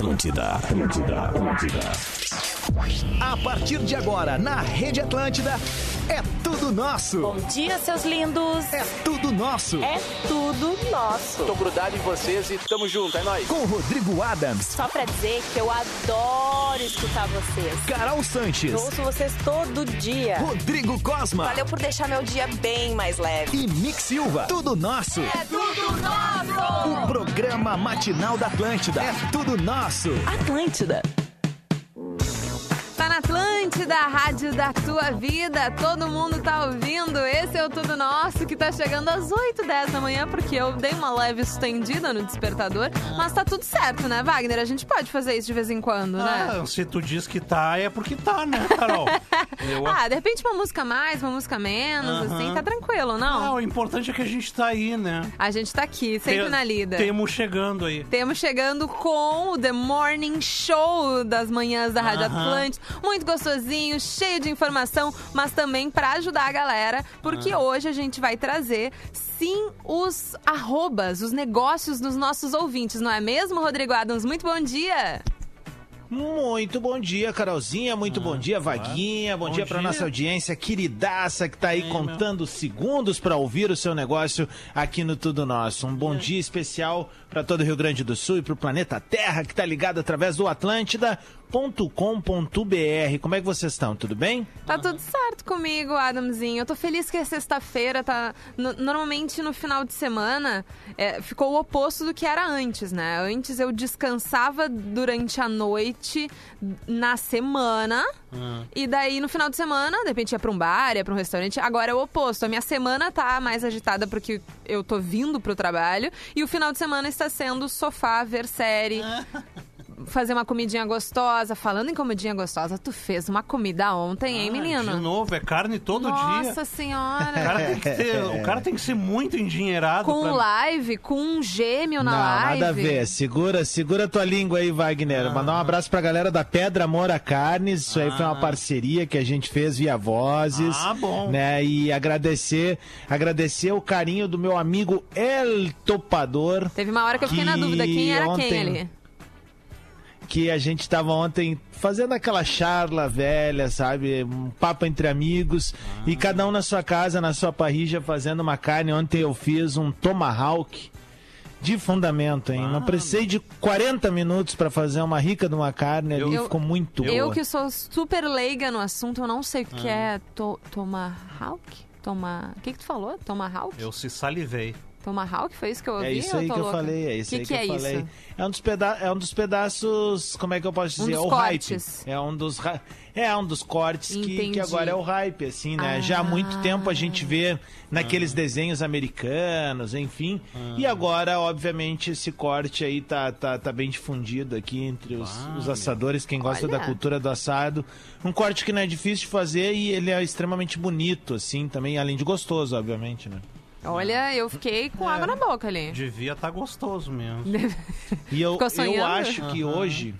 Atlântida, Atlântida, Atlântida. A partir de agora, na Rede Atlântida, é tudo nosso. Bom dia, seus lindos. É tudo nosso. É tudo nosso. Tô grudado em vocês e tamo junto, é nóis. Com Rodrigo Adams. Só pra dizer que eu adoro escutar vocês. Carol Sanches. Eu ouço vocês todo dia. Rodrigo Cosma. Valeu por deixar meu dia bem mais leve. E Mick Silva. Tudo nosso. É tudo nosso. O programa matinal da Atlântida. É tudo nosso. Atlântida. Atlântida, a rádio da tua vida. Todo mundo tá ouvindo. Esse é o Tudo Nosso que tá chegando às 8, 10 da manhã, porque eu dei uma leve estendida no despertador. Mas tá tudo certo, né, Wagner? A gente pode fazer isso de vez em quando, né? Ah, se tu diz que tá, é porque tá, né, Carol? Eu- Ah, de repente uma música mais, uma música menos, Aham. assim, tá tranquilo, Ah, não? o importante é que a gente tá aí, né? A gente tá aqui, sempre Tem- na lida. Temos chegando aí. Temos chegando com o The Morning Show das manhãs da Rádio Aham. Atlântica. Muito gostosinho, cheio de informação, mas também pra ajudar a galera, porque Ah. hoje a gente vai trazer, sim, os arrobas, os negócios dos nossos ouvintes, não é mesmo, Rodrigo Adams? Muito bom dia! Muito bom dia, Carolzinha. Muito bom dia, Vaguinha. Bom, Bom dia pra dia. nossa audiência queridaça que tá aí contando segundos pra ouvir o seu negócio aqui no Tudo Nosso. Um bom dia especial pra todo o Rio Grande do Sul e pro planeta Terra que tá ligado através do atlântida.com.br. Como é que vocês estão? Tudo bem? Tá tudo certo comigo, Adamzinho. Eu tô feliz que é sexta-feira, tá. no- normalmente no final de semana é, ficou o oposto do que era antes, né? Antes eu descansava durante a noite na semana. E daí no final de semana, de repente ia pra um bar, ia pra um restaurante. Agora é o oposto. A minha semana tá mais agitada porque eu tô vindo pro trabalho. E o final de semana está sendo sofá, ver série. Fazer uma comidinha gostosa. Falando em comidinha gostosa, tu fez uma comida ontem, hein, Ah, menino? De novo, é carne todo Nossa dia. O senhora. cara, tem que ter, o cara tem que ser muito endinheirado. com pra- live, com um gêmeo na Não, live. nada a ver. Segura, segura tua língua aí, Wagner. Mandar um abraço pra galera da Pedra Mora Carnes. Isso aí foi uma parceria que a gente fez via vozes. Ah, bom. Né? E agradecer, agradecer o carinho do meu amigo El Topador. Teve uma hora que eu fiquei na Que dúvida quem era quem ontem- ali. Que a gente tava ontem fazendo aquela charla velha, sabe? Um papo entre amigos. E cada um na sua casa, na sua parrilla, fazendo uma carne. Ontem eu fiz um tomahawk de fundamento, hein? Não precisei de 40 minutos para fazer uma rica de uma carne ali. Eu- ficou muito Eu boa. que sou super leiga no assunto, eu não sei o que, que Ah. é to tomahawk. Toma... O que, que tu falou? Tomahawk? Eu se salivei. Tomahawk? Foi isso que eu ouvi? É isso aí tô que eu louca? falei, é isso que aí que que, é eu falei. isso? É um, dos peda é um dos pedaços, como é que eu posso Um dizer? dos o cortes. hype. É um dos é um dos cortes que, que agora é o hype, assim, né? Ah. Já há muito tempo a gente vê naqueles desenhos americanos, enfim. E agora, obviamente, esse corte aí tá, tá, tá bem difundido aqui entre os, os assadores, quem gosta Olha. da cultura do assado. Um corte que não é difícil de fazer e ele é extremamente bonito, assim, também, além de gostoso, obviamente, né? Olha, eu fiquei com É. água na boca ali. Devia estar gostoso mesmo. E eu, Ficou eu acho que hoje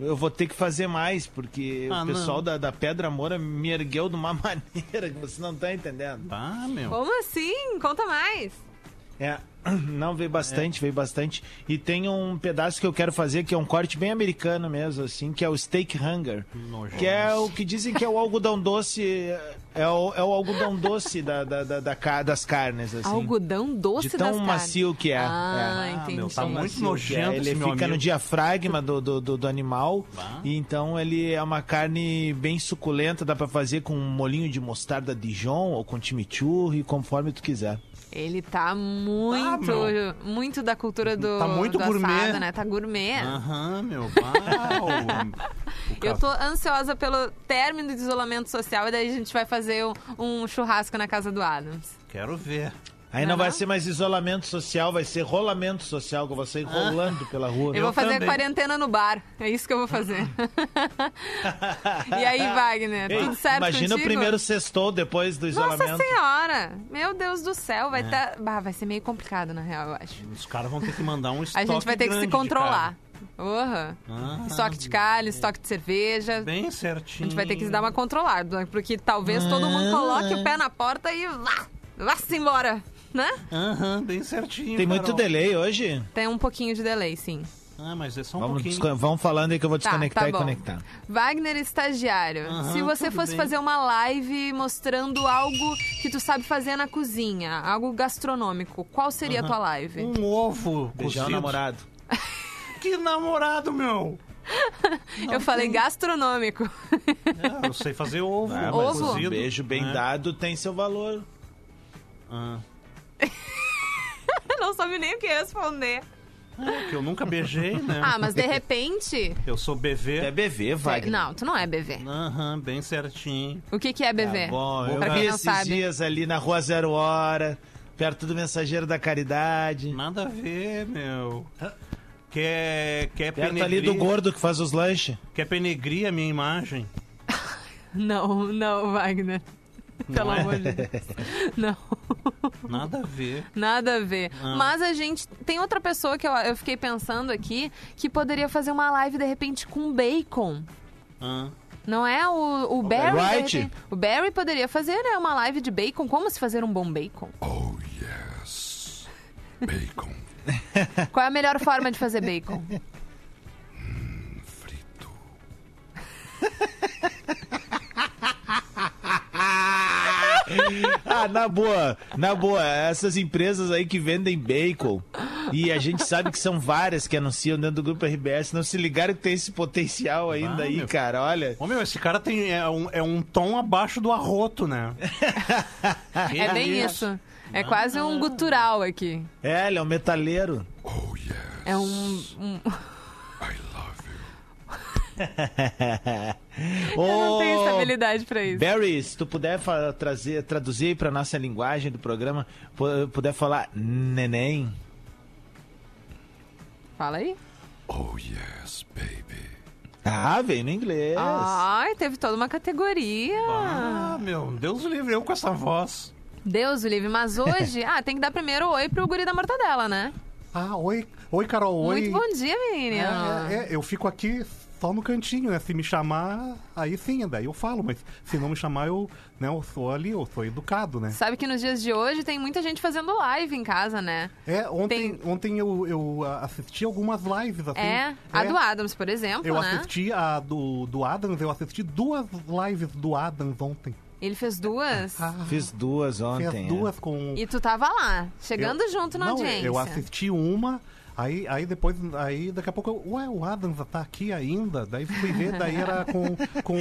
eu vou ter que fazer mais, porque Ah, o pessoal da, da Pedra Moura me ergueu de uma maneira que você não tá entendendo. Ah, meu. Como assim? Conta mais. É, não, veio bastante, veio bastante. E tem um pedaço que eu quero fazer, que é um corte bem americano mesmo, assim, que é o steak hunger. Nojo. Que é o que dizem que é o algodão doce, é o, é o algodão doce da, da, da- da das carnes, assim. Algodão doce de tão das carnes. macio que é. Ah, é. entendi. meu, tá muito macio que nojento é. Ele esse meu fica no diafragma do, do, do, do animal. Bah. E então ele é uma carne bem suculenta, dá pra fazer com um molinho de mostarda Dijon ou com chimichurri, conforme tu quiser. Ele tá muito, meu. muito da cultura do, Tá muito do gourmet. assado, né? Tá gourmet. Aham, meu. Bah, o- o Eu tô ansiosa pelo término do isolamento social e daí a gente vai fazer um, um churrasco na casa do Adams. Quero ver. Aí não Aham. vai ser mais isolamento social, vai ser rolamento social, que eu vou sair rolando pela rua. Eu, vou fazer também. quarentena no bar. É isso que eu vou fazer. e aí, Wagner, Ei, tudo certo Imagina contigo? o primeiro sextou depois do isolamento. Nossa senhora! Meu Deus do céu, É. vai tá... bah, vai ser meio complicado, na real, eu acho. Os caras vão ter que mandar um A estoque gente vai ter que se controlar. Ah, estoque de carne, estoque de cerveja. Bem A certinho. gente vai ter que dar uma controlada, porque talvez todo mundo coloque o pé na porta e vá, vá-se embora, né? Aham, bem certinho. Tem muito Carol. delay hoje? Tem um pouquinho de delay, sim. Ah, mas é só um Vamos, pouquinho. desco- vamos falando aí que eu vou Tá, desconectar tá e bom. conectar. Wagner estagiário, Aham, se você tudo fosse bem. fazer uma live mostrando algo que tu sabe fazer na cozinha, algo gastronômico, qual seria a tua live? Um ovo Beijar o cozido. namorado. Que namorado, meu! Eu falei gastronômico. É, eu sei fazer ovo. Ah, mas Ovo? um cozido. beijo bem É. dado tem seu valor. Ah, Não sabe nem o que responder. é, que eu nunca beijei, né? Ah, mas de repente. Eu sou BV. É BV, Wagner. Não, tu não é BV. Aham, bem certinho. O que, que é BV? Tá bom, eu pra vi esses sabe. dias ali na Rua Zero Hora, perto do Mensageiro da Caridade. Nada a ver, meu. Quer, quer Perto penegrir, ali do gordo que faz os lanches. Quer penegrir a minha imagem? Não, não, Wagner. Pelo é? amor de Deus. Não. Nada a ver. Nada a ver. Ah. Mas a gente. Tem outra pessoa que eu, eu fiquei pensando aqui que poderia fazer uma live de repente com bacon. Ah, Não é o, o Barry? repente- O Barry poderia fazer né, uma live de bacon. Como se fazer um bom bacon? Oh, yes. Bacon Qual é a melhor forma de fazer bacon? Ah, na boa, na boa, essas empresas aí que vendem bacon, e a gente sabe que são várias que anunciam dentro do grupo RBS, não se ligaram que tem esse potencial ainda Ah, aí, meu. cara, olha. Ô, meu, esse cara tem, é, um, é um tom abaixo do arroto, né? É bem isso. É quase um gutural aqui. É, ele é um metaleiro. Oh, yes. É um. um-. Eu não tenho estabilidade pra isso. Barry, se tu puder trazer, traduzir pra nossa linguagem do programa, pu- puder falar neném. Fala aí. Oh, yes, baby. Ah, veio no inglês. Ai, teve toda uma categoria. Ah, meu, Deus o livre, eu com essa voz. Deus o livre, mas hoje, ah, tem que dar primeiro oi pro guri da mortadela, né? Ah, oi. Oi, Carol, oi. Muito bom dia, menino. É, é, eu fico aqui só no cantinho, né? Se me chamar, aí sim, daí eu falo, mas se não me chamar, eu, né, eu sou ali, eu sou educado, né? Sabe que nos dias de hoje tem muita gente fazendo live em casa, né? É, ontem, Tem- ontem eu, eu ah, assisti algumas lives, assim. É, a do Adams, por exemplo, Eu né? assisti a do, do Adams, eu assisti duas lives do Adams ontem. Ele fez duas. Fiz duas ontem. Fez é. duas com... E tu tava lá, chegando eu- junto na não, audiência. eu assisti uma, aí, aí depois, aí daqui a pouco, eu, ué, o Adams tá aqui ainda? Daí fui ver, daí era com, com,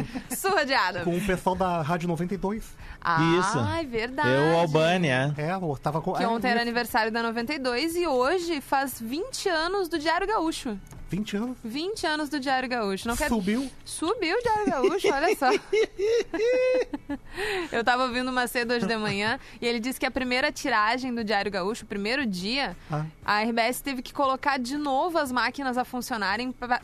Surra de Adams. com o pessoal da Rádio 92. Ah, Isso. é verdade. Eu, Albânia. É, eu tava com... Que é, ontem era aniversário da 92 e hoje faz 20 anos do Diário Gaúcho. 20 anos. 20 anos do Diário Gaúcho. Não quero... Subiu. Subiu o Diário Gaúcho, olha só. Eu tava ouvindo uma cedo hoje de manhã e ele disse que a primeira tiragem do Diário Gaúcho, o primeiro dia, Ah. a RBS teve que colocar de novo as máquinas a funcionarem pra,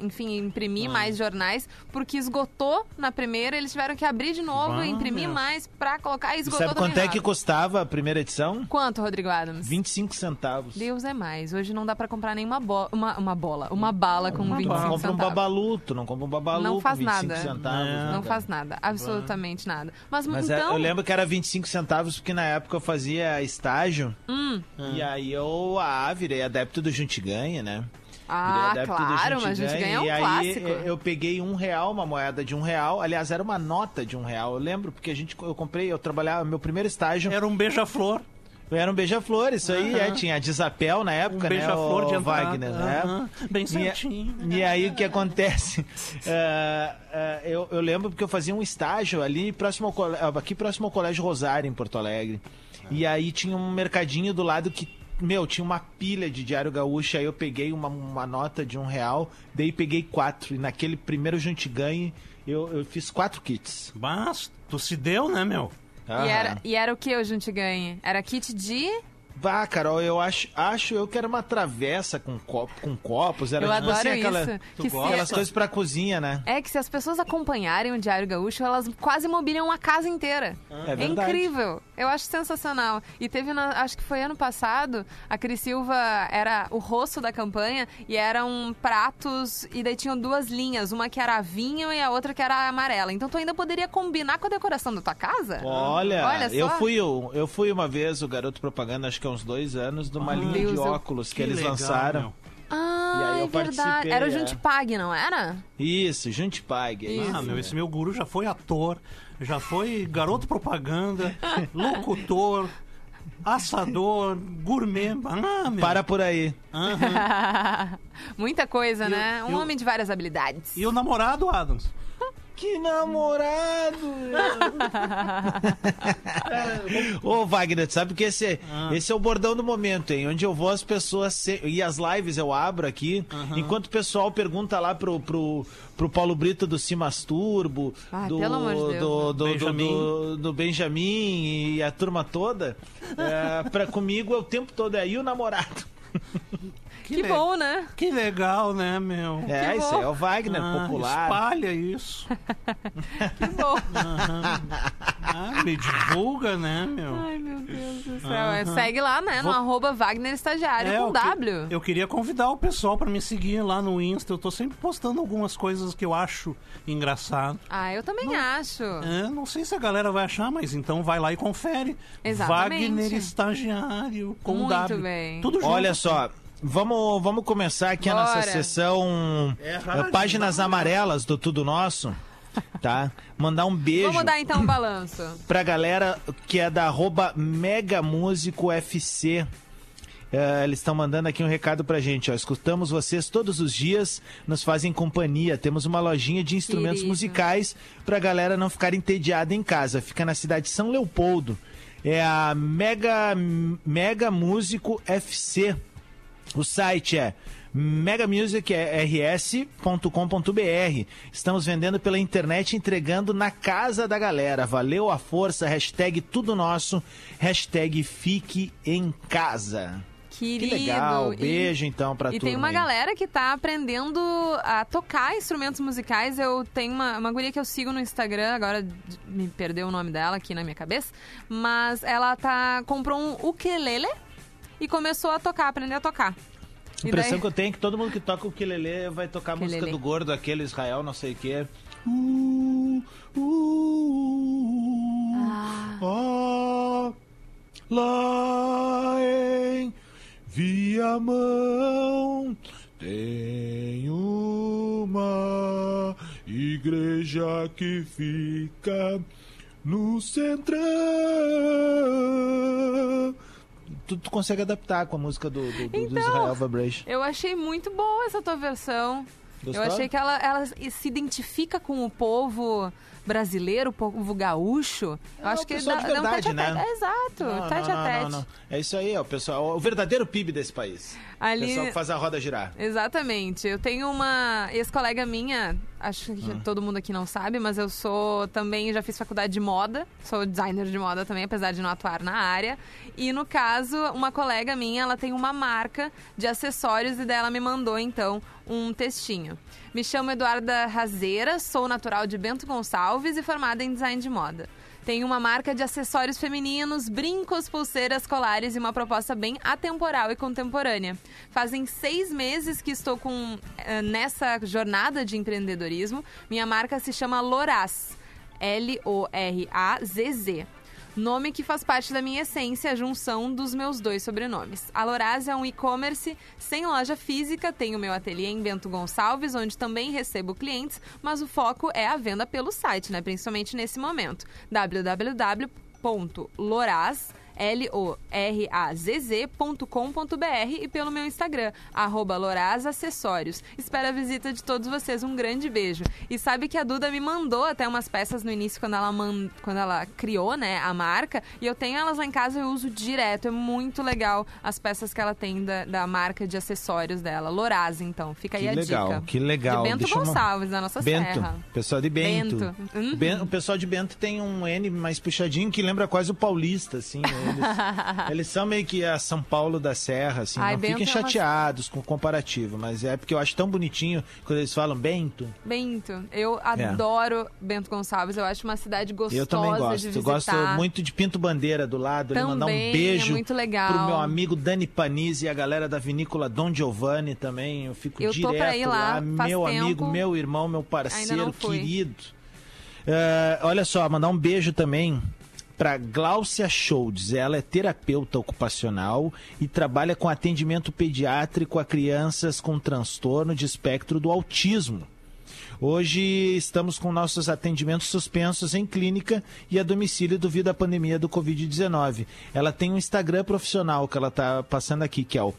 enfim, imprimir Ah. mais jornais, porque esgotou na primeira, eles tiveram que abrir de novo e imprimir meu. mais pra colocar e E esgotou sabe também quanto é que custava a primeira edição? Quanto, Rodrigo Adams? 25 centavos. Deus é mais. Hoje não dá pra comprar nenhuma bo uma, uma bola, uma bala com Tu 25 não compra um centavos. babalu, tu não compra um babalu Não faz com 25 nada. centavos. Né, Não cara? faz nada, absolutamente nada. Mas, Mas é, então, eu lembro que era 25 centavos porque na época eu fazia estágio. Hum. E aí eu ah, virei adepto do Junte Ganha, né? Ah, claro, mas a gente ganha um e aí clássico. eh, eu peguei um real, uma moeda de um real. Aliás, era uma nota de um real. Eu lembro porque a gente, eu comprei, eu trabalhava, meu primeiro estágio Era um beija-flor. era um beija-flor, isso aí, é, tinha a Desapel na Um época, né? beija-flor o de entrada. Wagner, né? Bem E, certinho. e aí o que acontece? É, é, eu, eu lembro porque eu fazia um estágio ali próximo ao, aqui próximo ao Colégio Rosário, em Porto Alegre. E aí tinha um mercadinho do lado que, meu, tinha uma pilha de Diário Gaúcho. Aí eu peguei uma, uma nota de um real, daí peguei quatro. E naquele primeiro Junte Ganhe, eu, eu fiz quatro kits. Mas, tu se deu, né, meu? E era, e era o que o Junte Ganhe? Era kit de... Vá, Carol, eu acho, acho eu que era uma travessa com, copo, com copos. Era Eu tipo adoro assim, aquela, isso. Que se- aquelas coisas pra cozinha, né? É que se as pessoas acompanharem o Diário Gaúcho, elas quase mobiliam a casa inteira. É É incrível. Eu acho sensacional. E teve, na- acho que foi ano passado, a Cris Silva era o rosto da campanha e eram pratos, e daí tinham duas linhas, uma que era vinho e a outra que era amarela. Então tu ainda poderia combinar com a decoração da tua casa? Olha, Olha só. eu fui o- eu fui uma vez o garoto propaganda, acho que uns dois anos, de uma linha Deus, de eu- óculos que, eles legal, lançaram. meu. Ah, E aí eu é verdade. Era o é. Junte Pague, não era? Isso, Junte Pague. é isso. Ah, meu, esse meu guru já foi ator, já foi garoto propaganda, locutor, assador, gourmet. Ah, meu. Para por aí. Aham. Muita coisa, E né? eu- Um eu- homem de várias habilidades. E o namorado, Adams? Que namorado! Ô, Wagner, sabe que esse, Ah. esse é o bordão do momento, hein? Onde eu vou, as pessoas. se- E as lives eu abro aqui, enquanto o pessoal pergunta lá pro, pro, pro Paulo Brito do Cimas Turbo, Ai, do, pelo amor de Deus. do, do, do- Benjamin. do- do Benjamin e a turma toda, é, pra comigo é o tempo todo aí o namorado. Que le- bom, né? Que legal, né, meu? É, Que isso bom. aí é o Wagner, Ah, popular. Espalha isso. Que bom. Ah, me divulga, né, meu? Ai, meu Deus do céu. É, Segue lá, né? No Vou- arroba Wagner Estagiário É, com eu que- W. Eu queria convidar o pessoal pra me seguir lá no Insta. Eu tô sempre postando algumas coisas que eu acho engraçado. Ah, eu também acho. É, não sei se a galera vai achar, mas então vai lá e confere. Exatamente. Wagner Estagiário com Muito W. bem. Tudo junto. Olha só, vamos, vamos começar aqui a nossa Bora. sessão É eh, rádio, Páginas Amarelas do Tudo Nosso, tá? Mandar um beijo Vamos dar então um balanço. pra galera que é da arroba Mega Músico FC. Eh, eles estão mandando aqui um recado pra gente, ó. Escutamos vocês todos os dias, nos fazem companhia. Temos uma lojinha de instrumentos Querido. musicais pra galera não ficar entediada em casa. Fica na cidade de São Leopoldo. É a Mega, Mega Músico FC. O site é megamusicrs.com.br. Estamos vendendo pela internet, entregando na casa da galera. Valeu a força, hashtag tudo nosso, hashtag fique em casa. Querido. Que legal, E- beijo então pra E turma tem uma galera que tá aprendendo a tocar instrumentos musicais. Eu tenho uma, uma guria que eu sigo no Instagram, agora me perdeu o nome dela aqui na minha cabeça. Mas ela tá comprou um ukulele e começou a tocar, aprender a tocar. A impressão daí- que eu tenho é que todo mundo que toca o ukulele vai tocar a música do gordo, aquele Israel, não sei o quê. Uh, uh, ah, lá em Viamão tem uma igreja que fica no centrão. Tu, tu consegue adaptar com a música do, do, do- do Então, Israel Vibration. Eu achei muito boa essa tua versão. Gostou? Eu achei que ela, ela se identifica com o povo brasileiro, o povo gaúcho. Eu É, acho o que dá, de dá um verdade, tete a né? É, exato, Não, tete não, a não, tete. não. É isso aí, ó, pessoal. O verdadeiro PIB desse país. O Ali- pessoal que faz a roda girar. Exatamente. Eu tenho uma ex-colega minha, acho que Ah. todo mundo aqui não sabe, mas eu sou também, já fiz faculdade de moda, sou designer de moda também, apesar de não atuar na área. E no caso, uma colega minha, ela tem uma marca de acessórios e daí ela me mandou então um textinho. Me chamo Eduarda Razeira, sou natural de Bento Gonçalves e formada em design de moda. Tem uma marca de acessórios femininos, brincos, pulseiras, colares e uma proposta bem atemporal e contemporânea. Fazem seis meses que estou com, eh, nessa jornada de empreendedorismo. Minha marca se chama Loraz. L-O-R-A-Z-Z. Nome que faz parte da minha essência, a junção dos meus dois sobrenomes. A Loraz é um e-commerce sem loja física, tenho meu ateliê em Bento Gonçalves, onde também recebo clientes, mas o foco é a venda pelo site, né? Principalmente nesse momento. www.loraz L-O-R-A-Z-Z.com.br e pelo meu Instagram, arroba Loraz Acessórios. Espero a visita de todos vocês, um grande beijo. E sabe que a Duda me mandou até umas peças no início, quando ela, man... quando ela criou né, a marca, e eu tenho elas lá em casa e eu uso direto. É muito legal as peças que ela tem da, da marca de acessórios dela. Loraz, então. Fica aí Que a legal, dica. que legal. De Bento Deixa Gonçalves, da nossa Bento, serra. pessoal de Bento. Bento. Uhum. Ben- o pessoal de Bento tem um N mais puxadinho que lembra quase o paulista, assim. Eles, eles são meio que a São Paulo da Serra, assim. Ai, não Bento fiquem é uma- chateados com o comparativo, mas é porque eu acho tão bonitinho quando eles falam Bento. Bento. Eu adoro Bento Gonçalves. Eu acho uma cidade gostosa É. eu também gosto. Eu gosto muito de Pinto Bandeira do lado. Ele mandar um Também, beijo é muito legal. pro meu amigo Dani Panizzi e a galera da vinícola Dom Giovanni também. Eu fico Eu direto lá, faz Meu tempo. amigo, meu irmão, meu parceiro querido. É, olha só, mandar um beijo também para Gláucia Scholz. Ela é terapeuta ocupacional e trabalha com atendimento pediátrico a crianças com transtorno de espectro do autismo. Hoje estamos com nossos atendimentos suspensos em clínica e a domicílio devido à pandemia do Covid-19. Ela tem um Instagram profissional que ela está passando aqui, que é o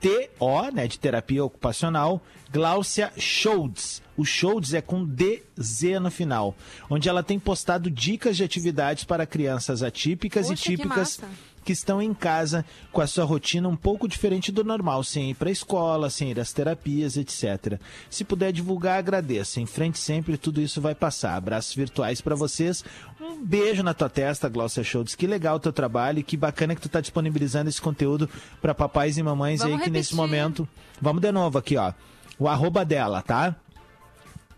TO, né, de terapia ocupacional, Gláucia Scholz. O Scholz é com DZ no final, onde ela tem postado dicas de atividades para crianças atípicas Poxa, e típicas. Que estão em casa com a sua rotina um pouco diferente do normal, sem ir para a escola, sem ir às terapias, etc. Se puder divulgar, agradeço. Em frente sempre, tudo isso vai passar. Abraços virtuais para vocês. Um beijo na tua testa, Glaucia Schultz. Que legal o teu trabalho e que bacana que tu tá disponibilizando esse conteúdo para papais e mamães Vamos aí que nesse repetir. momento. Vamos de novo aqui, ó. O arroba dela, tá?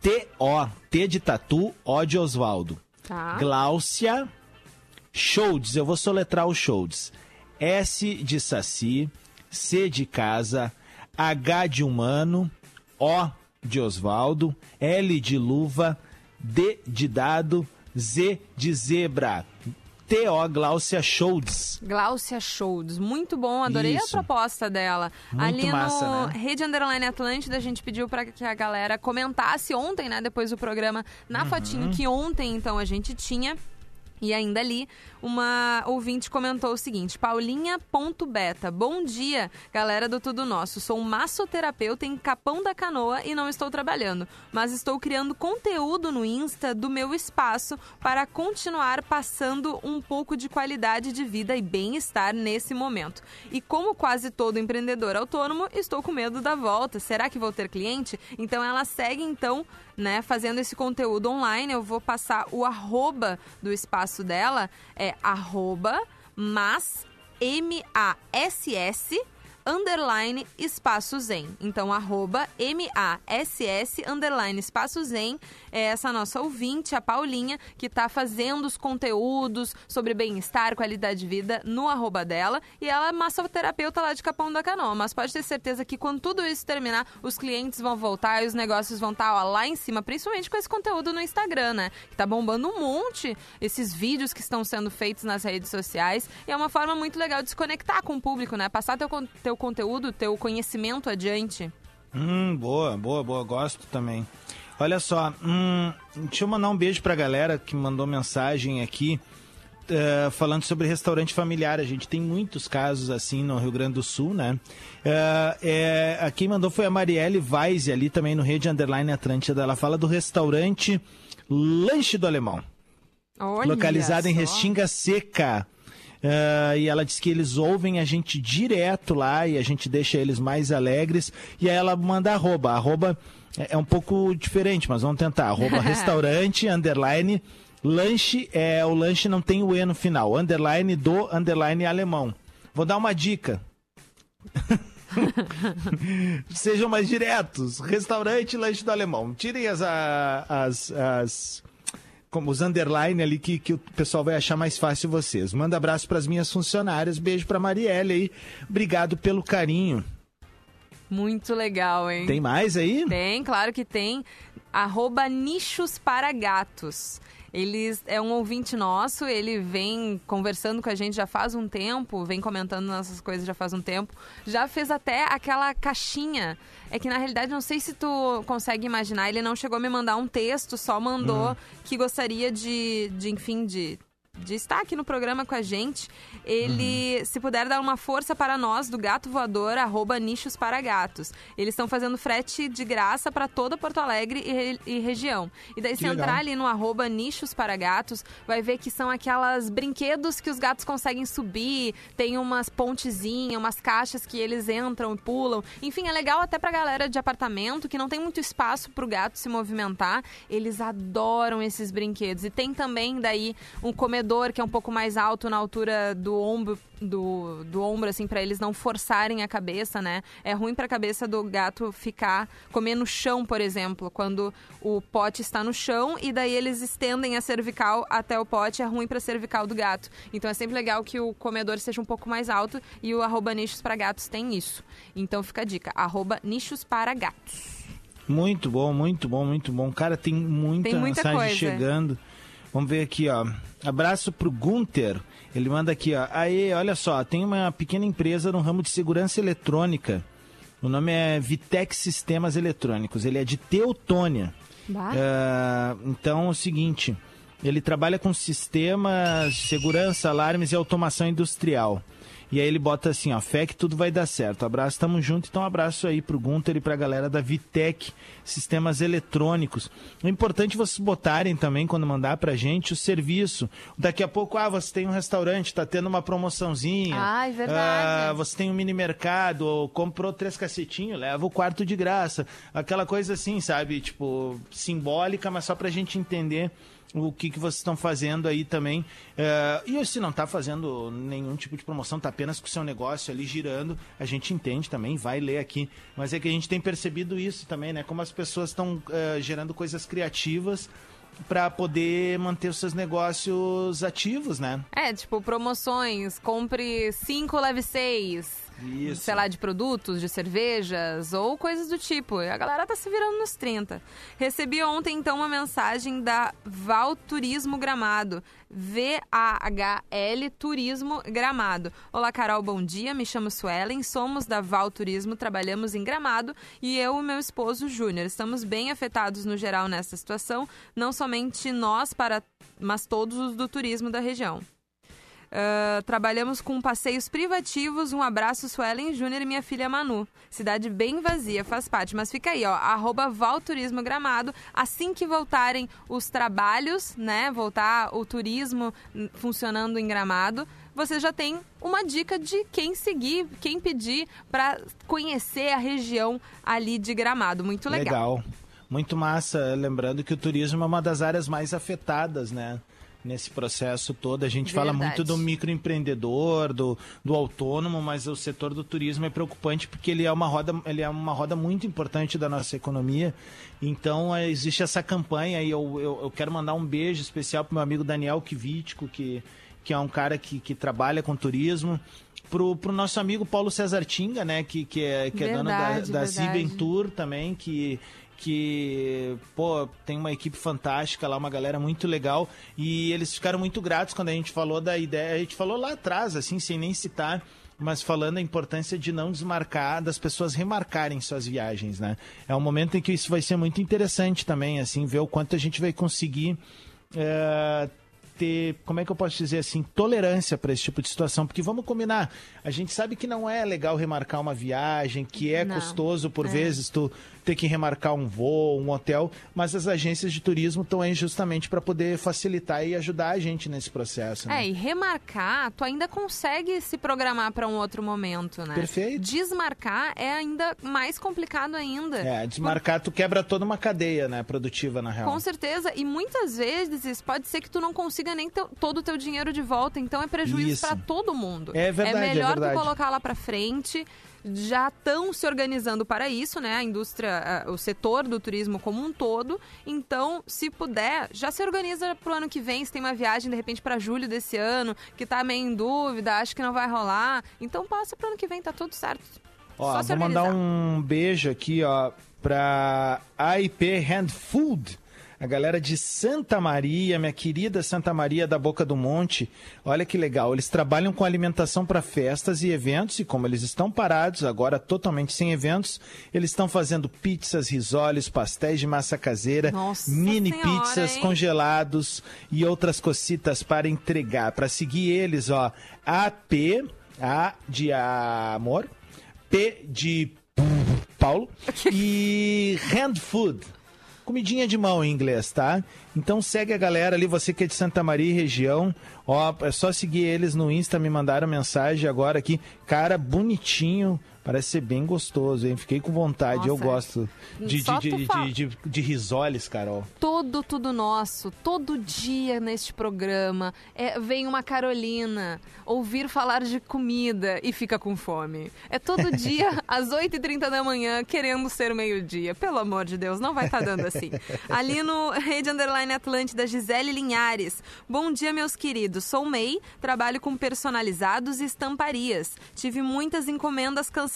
T-O, T de tatu, O de Osvaldo. Tá. Gláucia Scholz, eu vou soletrar o Scholz. S de Saci, C de casa, H de humano, O de Osvaldo, L de luva, D de dado, Z de zebra. T-O Gláucia Scholz. Gláucia Scholz, muito bom, adorei Isso. a proposta dela. Muito Ali massa, no né? Rede Underline Atlântida, a gente pediu para que a galera comentasse ontem, né, depois do programa, na Uhum. fotinho que ontem, então, a gente tinha. E ainda ali, uma ouvinte comentou o seguinte: Paulinha.beta. Bom dia, galera do Tudo Nosso. Sou um massoterapeuta em Capão da Canoa e não estou trabalhando, mas estou criando conteúdo no Insta do meu espaço para continuar passando um pouco de qualidade de vida e bem-estar nesse momento. E como quase todo empreendedor autônomo, estou com medo da volta. Será que vou ter cliente? Então ela segue então, né, fazendo esse conteúdo online. Eu vou passar o arroba do espaço dela, é arroba mas M-A-S-S underline espaço zen. Então, arroba M-A-S-S underline espaço zen é essa nossa ouvinte, a Paulinha, que está fazendo os conteúdos sobre bem-estar, qualidade de vida no arroba dela. E ela é massoterapeuta lá de Capão da Canoa. Mas pode ter certeza que quando tudo isso terminar, os clientes vão voltar e os negócios vão estar ó, lá em cima, principalmente com esse conteúdo no Instagram, né? Que tá bombando um monte esses vídeos que estão sendo feitos nas redes sociais. E é uma forma muito legal de se conectar com o público, né? Passar teu, con- teu conteúdo, teu conhecimento adiante. Hum, boa, boa, boa. Gosto também. Olha só, hum, deixa eu mandar um beijo pra galera que mandou mensagem aqui. eh, falando sobre restaurante familiar, a gente tem muitos casos assim no Rio Grande do Sul, né? Eh, é, a quem mandou foi a Marielle Weiss, ali também no Rede Underline Atlântida. Ela fala do restaurante Lanche do Alemão Olha localizada em só. Restinga Seca. Ah, e ela diz que eles ouvem a gente direto lá e a gente deixa eles mais alegres. E aí ela manda arroba. Arroba é é um pouco diferente, mas vamos tentar. Arroba restaurante, underline, lanche, é, o lanche não tem o E no final. Underline do, underline alemão. Vou dar uma dica. Sejam mais diretos. Restaurante, lanche do alemão. Tirem as, as, as como os underline ali que, que o pessoal vai achar mais fácil vocês. Manda abraço para as minhas funcionárias, beijo para Marielle aí. Obrigado pelo carinho. Muito legal, hein? Tem mais aí? Tem, claro que tem. Arroba nichos para gatos. Eles é um ouvinte nosso, ele vem conversando com a gente já faz um tempo, vem comentando nossas coisas já faz um tempo. Já fez até aquela caixinha. É que na realidade não sei se tu consegue imaginar, ele não chegou a me mandar um texto, só mandou que gostaria de, de enfim, de de estar aqui no programa com a gente. Ele, se puder dar uma força para nós do Gato Voador, arroba nichos para gatos. Eles estão fazendo frete de graça para toda Porto Alegre e, e região. E daí, Que se legal. entrar ali no arroba nichos para gatos, vai ver que são aquelas brinquedos que os gatos conseguem subir, tem umas pontezinhas, umas caixas que eles entram e pulam. Enfim, é legal até pra galera de apartamento que não tem muito espaço pro gato se movimentar. Eles adoram esses brinquedos. E tem também daí um comedor que é um pouco mais alto na altura do ombro, do, do ombro assim, para eles não forçarem a cabeça, né? É ruim pra cabeça do gato ficar comer no chão, por exemplo, quando o pote está no chão e daí eles estendem a cervical até o pote, é ruim pra cervical do gato. Então é sempre legal que o comedor seja um pouco mais alto e o arroba nichos para gatos tem isso. Então fica a dica, arroba nichos para gatos. Muito bom, muito bom, muito bom. Cara, tem muita, Tem muita mensagem coisa. chegando. Vamos ver aqui, ó. Abraço pro Gunter. Ele manda aqui, ó. Aê, olha só, tem uma pequena empresa no ramo de segurança eletrônica. O nome é Vitex Sistemas Eletrônicos. Ele é de Teutônia. Ah, então é o seguinte, ele trabalha com sistemas de segurança, alarmes e automação industrial. E aí ele bota assim, ó, fé que tudo vai dar certo. Abraço, tamo junto. Então um abraço aí pro Gunter e pra galera da Vitec Sistemas Eletrônicos. É importante vocês botarem também, quando mandar pra gente, o serviço. Daqui a pouco, ah, você tem um restaurante, tá tendo uma promoçãozinha. Ah, é verdade. Ah, você tem um mini mercado, ou comprou três cacetinhos, leva o quarto de graça. Aquela coisa assim, sabe? Tipo, simbólica, mas só pra gente entender o que, que vocês estão fazendo aí também. É, e se não está fazendo nenhum tipo de promoção, está apenas com o seu negócio ali girando, a gente entende também, vai ler aqui. Mas é que a gente tem percebido isso também, né? Como as pessoas estão é, gerando coisas criativas para poder manter os seus negócios ativos, né? É, tipo, promoções, compre 5, leve 6. Isso. Sei lá, de produtos, de cervejas ou coisas do tipo. A galera tá se virando nos 30. Recebi ontem, então, uma mensagem da Val Turismo Gramado. V-A-H-L Turismo Gramado. Olá, Carol, bom dia. Me chamo Suelen, somos da Val Turismo, trabalhamos em Gramado e eu e meu esposo Júnior. Estamos bem afetados no geral nessa situação, não somente nós, para, mas todos os do turismo da região. Uh, trabalhamos com passeios privativos. Um abraço, Suelen Júnior e minha filha Manu. Cidade bem vazia, faz parte. Mas fica aí, ó, arroba Valturismo Gramado. Assim que voltarem os trabalhos, né, voltar o turismo funcionando em Gramado, você já tem uma dica de quem seguir, quem pedir para conhecer a região ali de Gramado. Muito legal. Legal. Muito massa. Lembrando que o turismo é uma das áreas mais afetadas, né? Nesse processo todo. A gente fala Verdade. muito do microempreendedor, do, do autônomo, mas o setor do turismo é preocupante porque ele é uma roda, ele é uma roda muito importante da nossa economia. Então eh, existe essa campanha e eu, eu, eu quero mandar um beijo especial pro meu amigo Daniel Kivitko, que, que é um cara que, que trabalha com turismo. Pro, pro nosso amigo Paulo César Tinga, né, que, que é, que é dono da, Verdade, da verdade. Zibentour também, que, que pô, tem uma equipe fantástica lá, uma galera muito legal. E eles ficaram muito gratos quando a gente falou da ideia. A gente falou lá atrás, assim, sem nem citar, mas falando a importância de não desmarcar, das pessoas remarcarem suas viagens, né? É um momento em que isso vai ser muito interessante também, assim, ver o quanto a gente vai conseguir. é, ter, como é que eu posso dizer assim, tolerância para esse tipo de situação, porque vamos combinar, a gente sabe que não é legal remarcar uma viagem, que é Não. custoso por É. vezes tu ter que remarcar um voo, um hotel, mas as agências de turismo estão aí justamente para poder facilitar e ajudar a gente nesse processo. né? É, e remarcar, tu ainda consegue se programar para um outro momento, né? Perfeito. Desmarcar é ainda mais complicado ainda. É, desmarcar, tu quebra toda uma cadeia, né, produtiva, na real. Com certeza, e muitas vezes pode ser que tu não consiga nem teu- todo o teu dinheiro de volta, então é prejuízo para todo mundo. É verdade, É é melhor verdade. tu colocar lá para frente. Já estão se organizando para isso, né? A indústria, o setor do turismo como um todo. Então, se puder, já se organiza pro ano que vem. Se tem uma viagem, de repente, para julho desse ano, que tá meio em dúvida, acho que não vai rolar. Então, passa pro ano que vem, tá tudo certo. Ó, Só se vou mandar um beijo aqui, ó, pra AIP Hand Food. A galera de Santa Maria, minha querida Santa Maria da Boca do Monte. Olha que legal. Eles trabalham com alimentação para festas e eventos e como eles estão parados agora totalmente sem eventos, eles estão fazendo pizzas, risoles, pastéis de massa caseira, Nossa mini Senhora, pizzas hein? congelados e outras cocitas para entregar. Para seguir eles, ó, AP, A de amor, P de Paulo e Hand Food. Comidinha de mão em inglês, tá? Então segue a galera ali, você que é de Santa Maria e região. Ó, é só seguir eles no Insta, me mandaram mensagem agora aqui. Cara, bonitinho, parece ser bem gostoso, hein? Fiquei com vontade, eu Nossa, gosto de, só de, de, fala. de, de, de risoles, Carol. todo tudo nosso, todo dia neste programa, é, vem uma Carolina ouvir falar de comida e fica com fome. É todo dia às 8h30 da manhã querendo ser meio-dia. Pelo amor de Deus, não vai estar dando assim. Ali no Rede Underline Atlântida, Gisele Linhares. Bom dia, meus queridos. Sou MEI, trabalho com personalizados e estamparias. Tive muitas encomendas canceladas,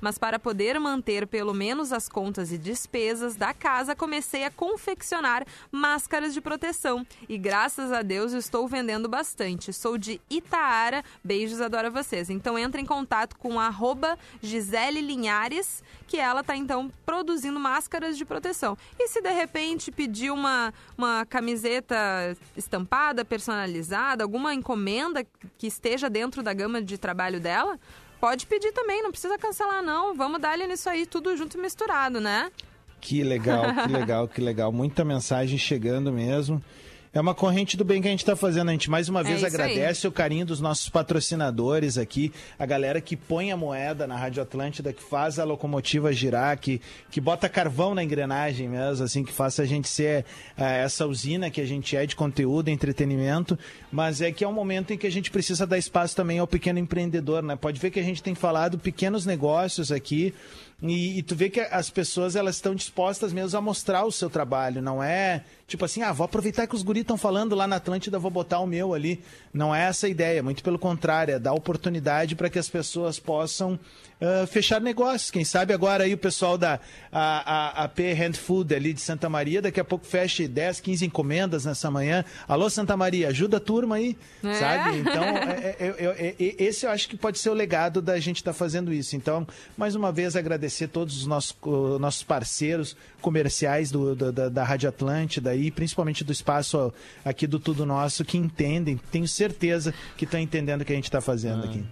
mas para poder manter pelo menos as contas e despesas da casa, comecei a confeccionar máscaras de proteção. E graças a Deus estou vendendo bastante. Sou de Itaara. Beijos, adoro vocês. Então entra em contato com arroba Gisele Linhares, que ela tá então produzindo máscaras de proteção. E se de repente pedir uma, uma camiseta estampada, personalizada, alguma encomenda que esteja dentro da gama de trabalho dela, pode pedir também, não precisa cancelar não. Vamos dar-lhe nisso aí, tudo junto e misturado, né? Que legal, que legal, que legal. Muita mensagem chegando mesmo. É uma corrente do bem que a gente está fazendo. A gente mais uma vez É agradece o carinho dos nossos patrocinadores aqui, a galera que põe a moeda na Rádio Atlântida, que faz a locomotiva girar, que, que bota carvão na engrenagem mesmo, assim, que faça a gente ser eh, essa usina que a gente é de conteúdo, entretenimento, mas é que é um momento em que a gente precisa dar espaço também ao pequeno empreendedor, né? Pode ver que a gente tem falado pequenos negócios aqui, e, e tu vê que as pessoas elas estão dispostas mesmo a mostrar o seu trabalho, não é tipo assim, ah, vou aproveitar que os guris estão falando lá na Atlântida, vou botar o meu ali. Não é essa a ideia, muito pelo contrário, é dar oportunidade para que as pessoas possam ah, fechar negócios. Quem sabe agora aí o pessoal da a, a, a P Hand Food ali de Santa Maria, daqui a pouco feche 10, 15 encomendas nessa manhã. Alô, Santa Maria, ajuda a turma aí, É. sabe? Então, é- é- é- esse eu acho que pode ser o legado da gente estar fazendo isso. Então, mais uma vez, agradecer todos os nossos, co- nossos parceiros comerciais do, do- da, da Rádio Atlântida e principalmente do espaço aqui do Tudo Nosso, que entendem, tenho certeza que estão entendendo o que a gente está fazendo aqui.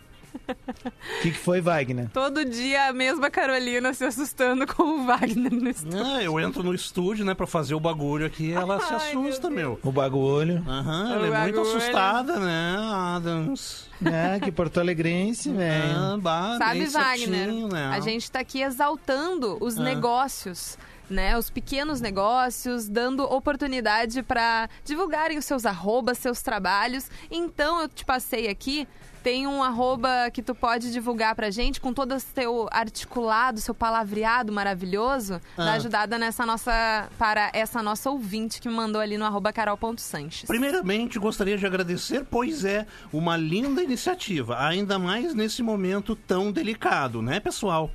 O que, que foi, Wagner? Todo dia a mesma Carolina se assustando com o Wagner no estúdio. Ah, eu entro no estúdio, né, pra fazer o bagulho aqui, ela se Ai, meu assusta, meu. O bagulho. Aham, O ela é muito bagulho. assustada, né, Adams? É, que Porto Alegrense, velho. Ah, bah, Sabe, Wagner? certinho, né? A gente tá aqui exaltando os Ah. negócios. Né, os pequenos negócios, dando oportunidade para divulgarem os seus arrobas, seus trabalhos. Então eu te passei aqui, tem um arroba que tu pode divulgar pra gente com todo o seu articulado, seu palavreado maravilhoso, da Ah. ajudada nessa nossa para essa nossa ouvinte que me mandou ali no arroba carol.sanches. Primeiramente, gostaria de agradecer, pois é uma linda iniciativa, ainda mais nesse momento tão delicado, né, pessoal?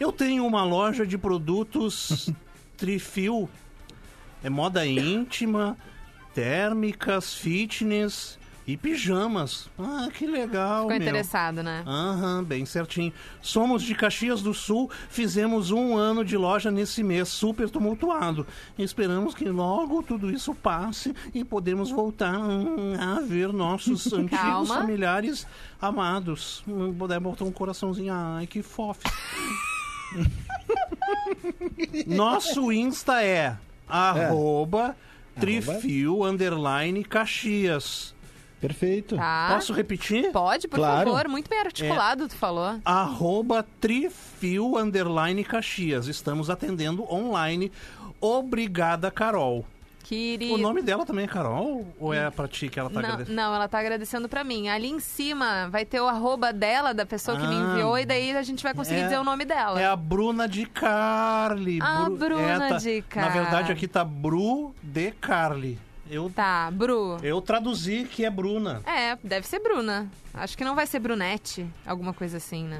Eu tenho uma loja de produtos trifio, é moda íntima, térmicas, fitness e pijamas. Ah, que legal, Ficou meu. interessado, né? Aham, bem certinho. Somos de Caxias do Sul, fizemos um ano de loja nesse mês, super tumultuado. Esperamos que logo tudo isso passe e podemos voltar hum, a ver nossos antigos Calma. familiares amados. Hum, Puder botar um coraçãozinho, ai que fofo. Nosso Insta é arroba trifio underline Caxias. Perfeito. Tá. Posso repetir? Pode, por Claro. favor. Muito bem articulado, tu falou. arroba trifio underline Caxias. Estamos atendendo online. Obrigada, Carol. O nome dela também é Carol? Ou é pra ti que ela tá Não, agradecendo? não, ela tá agradecendo pra mim. Ali em cima vai ter o arroba dela, da pessoa que me Ah. enviou, e daí a gente vai conseguir É- dizer o nome dela. É a Bruna de Carli. A Bru- Bruna tá- de Na verdade, Carli. aqui tá Bru de Carli. Eu, Tá, Bru. eu traduzi que é Bruna. É, deve ser Bruna. Acho que não vai ser Brunete, alguma coisa assim, né?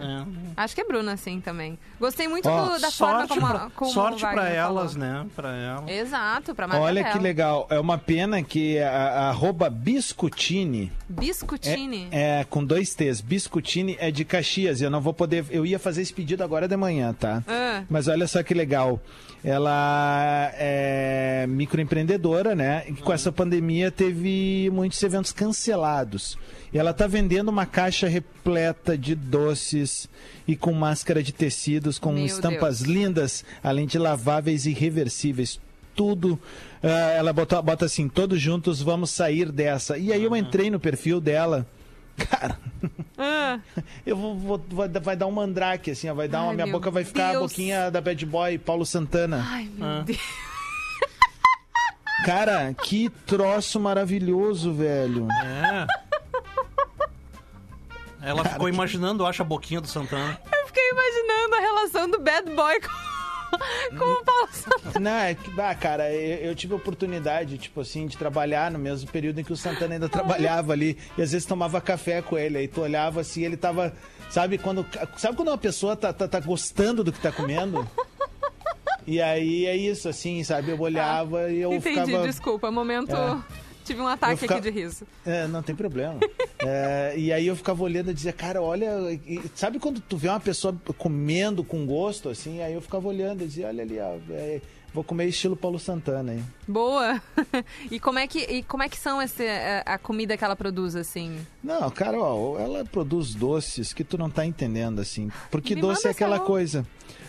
É. Acho que é Bruna, sim, também. Gostei muito Ó, do- da forma como, pra, como sorte pra elas, falou. né? Pra ela. Exato, pra marca Olha que legal. É uma pena que a, a arroba Biscutini Biscutini. é, é com dois T's. Biscutini é de Caxias. Eu não vou poder. Eu ia fazer esse pedido agora de manhã, tá? Ah. Mas olha só que legal. Ela é microempreendedora, né? E com essa pandemia teve muitos eventos cancelados. E ela tá vendendo uma caixa repleta de doces e com máscara de tecidos, com Meu estampas Deus. lindas, além de laváveis e reversíveis. Tudo, ah, ela bota, bota assim, todos juntos vamos sair dessa. E aí eu entrei no perfil dela. Cara, Ah, eu vou, vou- vai, vai dar um mandrake, assim, ó, vai dar uma, Ai, minha meu boca vai ficar a Deus. boquinha da Bad Boy, Paulo Santana. ai, meu Ah. Deus. Cara, que troço maravilhoso, velho. É. Ela ficou imaginando, acha a boquinha do Santana. Eu fiquei imaginando a relação do bad boy com, Com o Paulo Santana. Não, é que, ah, cara, eu, eu tive a oportunidade, tipo assim, de trabalhar no mesmo período em que o Santana ainda trabalhava ali. E às vezes tomava café com ele. Aí tu olhava assim, ele tava. Sabe quando. Sabe quando uma pessoa tá, tá, tá gostando do que tá comendo? E aí é isso, assim, sabe? Eu olhava e eu Entendi, ficava. desculpa. Momento. É. Tive um ataque fica- aqui de riso. É, não tem problema. É, e aí eu ficava olhando e dizia, cara, olha. e- sabe quando tu vê uma pessoa comendo com gosto, assim? Aí eu ficava olhando e dizia, olha ali, ó, é, vou comer estilo Paulo Santana, hein? Boa. E como é que, e como é que são esse, a, a comida que ela produz, assim? Não, cara, ó, ela produz doces que tu não tá entendendo, assim. Porque Me doce é aquela coisa.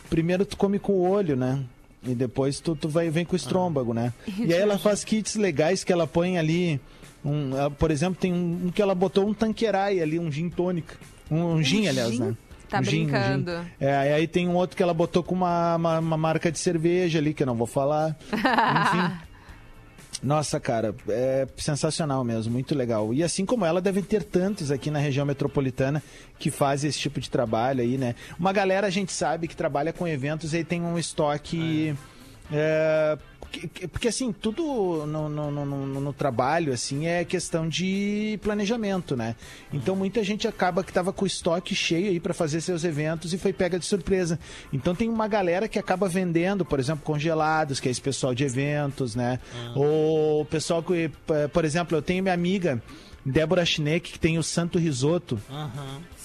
Primeiro tu come com o olho, né? E depois tu, tu vai, vem com o estrômago, né? E aí ela faz kits legais que ela põe ali. Um, ela, por exemplo, tem um, um que ela botou um tanqueray ali, um gin tônica. Um, um gin, aliás, gin? né? Tá Um gin, um gin. brincando. É, aí tem um outro que ela botou com uma, uma, uma marca de cerveja ali, que eu não vou falar. Enfim. Nossa, cara, é sensacional mesmo, muito legal. E assim como ela, devem ter tantos aqui na região metropolitana que fazem esse tipo de trabalho aí, né? Uma galera a gente sabe que trabalha com eventos e tem um estoque. é, que- que- porque assim, tudo no, no, no- no- trabalho assim é questão de planejamento, né? Então muita gente acaba que tava com o estoque cheio aí para fazer seus eventos e foi pega de surpresa. Então tem uma galera que acaba vendendo, por exemplo, congelados, que é esse pessoal de eventos, né? Ou o pessoal que, eh, por exemplo, eu tenho minha amiga Débora Schneck, que tem o Santo Risoto.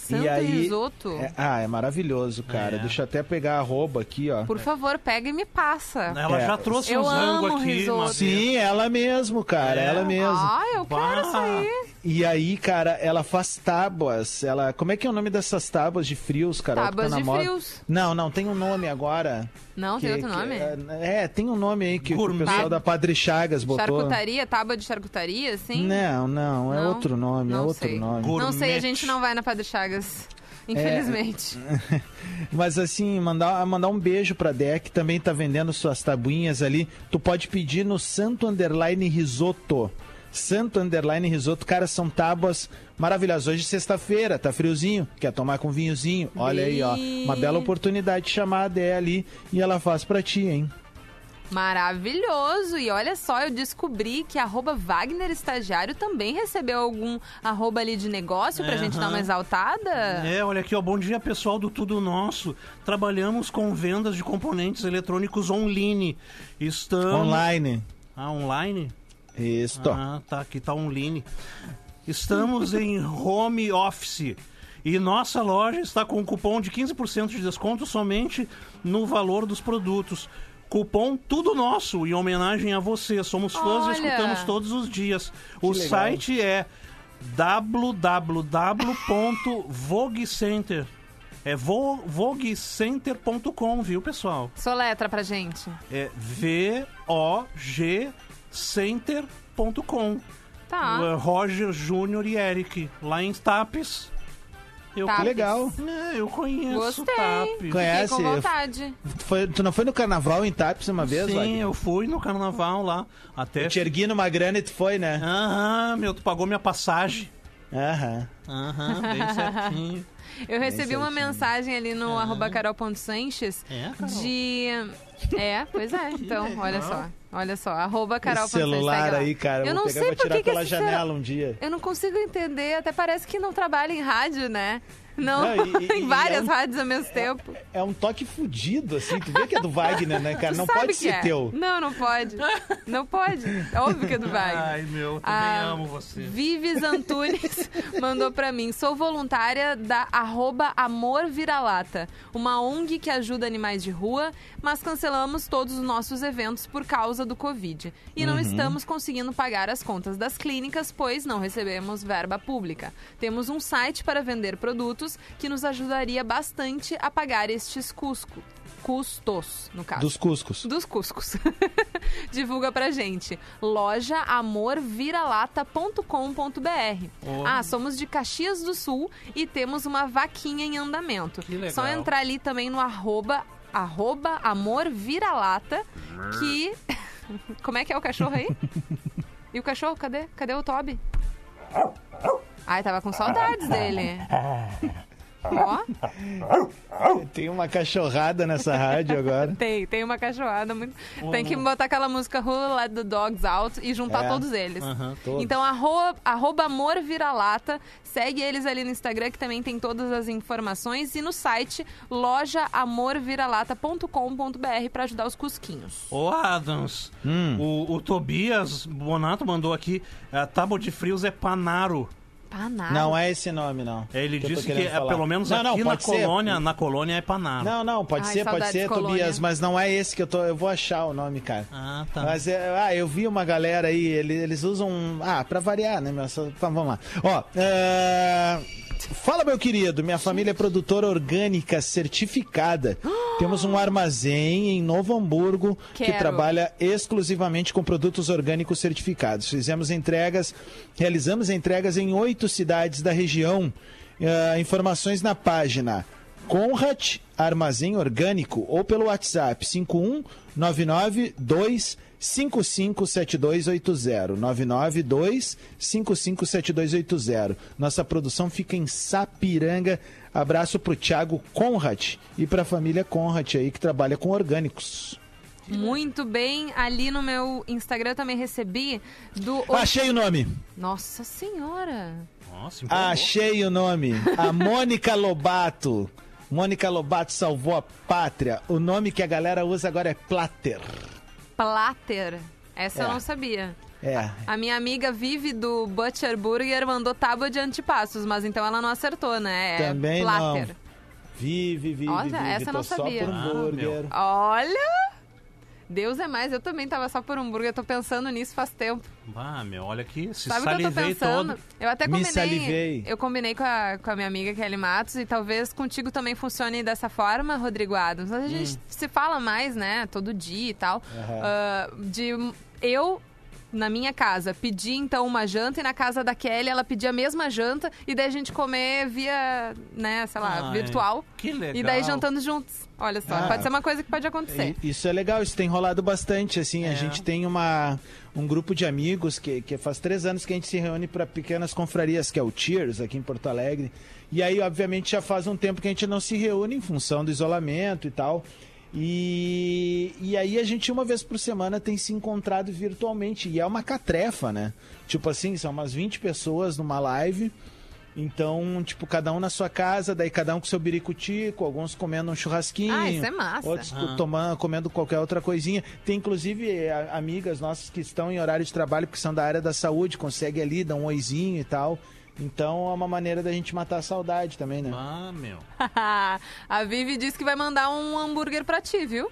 Santo e aí, risoto? é- ah, é maravilhoso, cara. É. Deixa eu até pegar a arroba aqui, ó. Por favor, pega e me passa. Ela É. já trouxe Eu um zango amo aqui. risoto. Sim, ela mesmo, cara, É? ela mesmo. Ah, eu quero isso aí. E aí, cara, ela faz tábuas. Ela, como é que é o nome dessas tábuas de frios, cara? Tábuas de frios. Não, não, tem um nome agora. Não, tem outro nome? é, tem um nome aí que, que o pessoal da Padre Chagas botou. Charcutaria, tábua de charcutaria, assim? Não, não, é Não? outro nome, é Não outro sei. nome. Gourmet. Não sei, a gente não vai na Padre Chagas. Infelizmente. Mas assim, mandar, mandar um beijo pra que também tá vendendo suas tabuinhas ali. Tu pode pedir no Santo Underline Risoto. Santo Underline Risoto, cara, são tábuas maravilhosas. Hoje é sexta-feira, tá friozinho, quer tomar com vinhozinho? Olha aí, ó, uma bela oportunidade de chamar a Dé ali e ela faz pra ti, hein? Maravilhoso! E olha só, eu descobri que arroba Wagner Estagiário também recebeu algum arroba ali de negócio pra gente dar uma exaltada. É, olha aqui, ó. Bom dia, pessoal do Tudo Nosso. Trabalhamos com vendas de componentes eletrônicos online. Estamos... Online. Ah, online? Isto. Ah, tá. Aqui tá online. Estamos em home office. E nossa loja está com um cupom de 15% de desconto somente no valor dos produtos. Cupom Tudo Nosso, em homenagem a você. Somos fãs Olha! e escutamos todos os dias. O legal. site é www.voguecenter. É vo- voguecenter.com, viu, pessoal? Soletra pra gente. É V-O-G center.com. Tá. É Roger Júnior e Eric, lá em Tapes. Eu Tapes. Que legal. É, eu conheço Gostei. Tapes. Conhece? Fiquei com vontade. Tu, foi- tu não foi no carnaval em Tapes uma vez, Sim, Wagner? eu fui no carnaval lá. Até. Eu te ergui numa grana e tu foi, né? Aham, meu, tu pagou minha passagem. Aham. Aham, bem certinho. Eu recebi uma certinho. mensagem ali no arroba carol.sanches É, Carol? de... É, pois é. Então, olha só. Olha só, arroba carol. Esse celular aí, cara, Eu não pegar sei por que que pela esse janela um dia. Eu não consigo entender, até parece que não trabalha em rádio, né? Não, Não, e- em e várias é um- rádios ao mesmo tempo. É um toque fudido, assim. Tu vê que é do Wagner, né, cara? Tu Não pode ser é. teu. Não, não pode. Não pode. É óbvio que é do Wagner. Ai, meu, eu também Ah, amo você. Vives Antunes mandou pra mim. Sou voluntária da arroba Amor Vira-Lata, uma ONG que ajuda animais de rua, mas cancelamos todos os nossos eventos por causa do Covid. E não estamos conseguindo pagar as contas das clínicas, pois não recebemos verba pública. Temos um site para vender produtos que nos ajudaria bastante a pagar estes cusco- custos, no caso. Dos Cuscos. Dos Cuscos. Divulga pra gente. Loja amorviralata.com.br. Ah, somos de Caxias do Sul e temos uma vaquinha em andamento. Que legal. Só entrar ali também no arroba, arroba amorviralata que... Como é que é o cachorro aí? E o cachorro, cadê? Cadê o Toby? Ai, tava com saudades dele. Ó, Tem uma cachorrada nessa rádio agora. tem, tem uma cachorrada muito. Tem que botar aquela música Who Let the Dogs Out e juntar É. todos eles. Todos. Então, arroba, arroba Amor Vira-Lata. Segue eles ali no Instagram, que também tem todas as informações. E no site lojaamorviralata.com.br para ajudar os cusquinhos. Ô, Adams, Hum. o, o Tobias Bonato mandou aqui, a tábua de frios é Panaro. Panado. Não é esse nome, não. Ele Que disse que é, falar. pelo menos Não, não, aqui na ser. colônia, na colônia é Panaro. Não, não, pode Ai, ser, pode ser, colônia. Tobias, mas não é esse que eu tô. Eu vou achar o nome, cara. Ah, tá. Mas é, ah, eu vi uma galera aí, ele- eles usam. Ah, pra variar, né, meu? Só- tá, vamos lá. Ó, é, Fala, meu querido, minha família é produtora orgânica certificada. Temos um armazém em Novo Hamburgo que Quero. trabalha exclusivamente com produtos orgânicos certificados. Fizemos entregas, realizamos entregas em oito cidades da região. Eh, informações na página Conrad Armazém Orgânico ou pelo WhatsApp 51992 557280 992 557280. Nossa produção fica em Sapiranga. Abraço pro Thiago Conrad e pra família Conrad aí que trabalha com orgânicos. Muito bem. Ali no meu Instagram eu também recebi do. Achei o nome. Nossa Senhora! Nossa. Achei o nome. A Mônica Lobato. Mônica Lobato salvou a pátria. O nome que a galera usa agora é Platter. Platter. Essa eu É. não sabia. É. A minha amiga Vivi do Butcher Burger mandou tábua de antepassos, mas então ela não acertou, né? É Também Platter. não. Vive, vive, Olha, vive. essa eu não sabia. por Ah. Olha! Deus é mais, eu também tava só por hambúrguer, eu tô pensando nisso faz tempo. Ah, meu, olha aqui, se Sabe o que eu tô salivei pensando? todo. Eu até Me combinei. salivei. Eu combinei com a, com a minha amiga Kelly Matos e talvez contigo também funcione dessa forma, Rodrigo Adams. A gente se fala mais, né? Todo dia e tal. Hum. Aham. Ah, de eu. Na minha casa, pedir então uma janta e na casa da Kelly ela pedir a mesma janta e daí a gente comer via, né, sei lá, Ai, virtual. Que legal. E daí jantando juntos. Olha só, Ah. pode ser uma coisa que pode acontecer. Isso é legal, isso tem rolado bastante, assim, a É. gente tem uma, um grupo de amigos que, que faz três anos que a gente se reúne para pequenas confrarias, que é o Cheers, aqui em Porto Alegre, e aí, obviamente, já faz um tempo que a gente não se reúne em função do isolamento e tal, e, e aí a gente uma vez por semana tem se encontrado virtualmente, e é uma catrefa, né? Tipo assim, são umas 20 pessoas numa live, então, tipo, cada um na sua casa, daí cada um com seu biricutico, alguns comendo um churrasquinho. Ah, isso é massa. Outros Ah. tomando, comendo qualquer outra coisinha. Tem inclusive a- amigas nossas que estão em horário de trabalho, porque são da área da saúde, consegue ali, dar um oizinho e tal. Então é uma maneira da gente matar a saudade também, né? Ah, meu. a Vivi disse que vai mandar um hambúrguer pra ti, viu?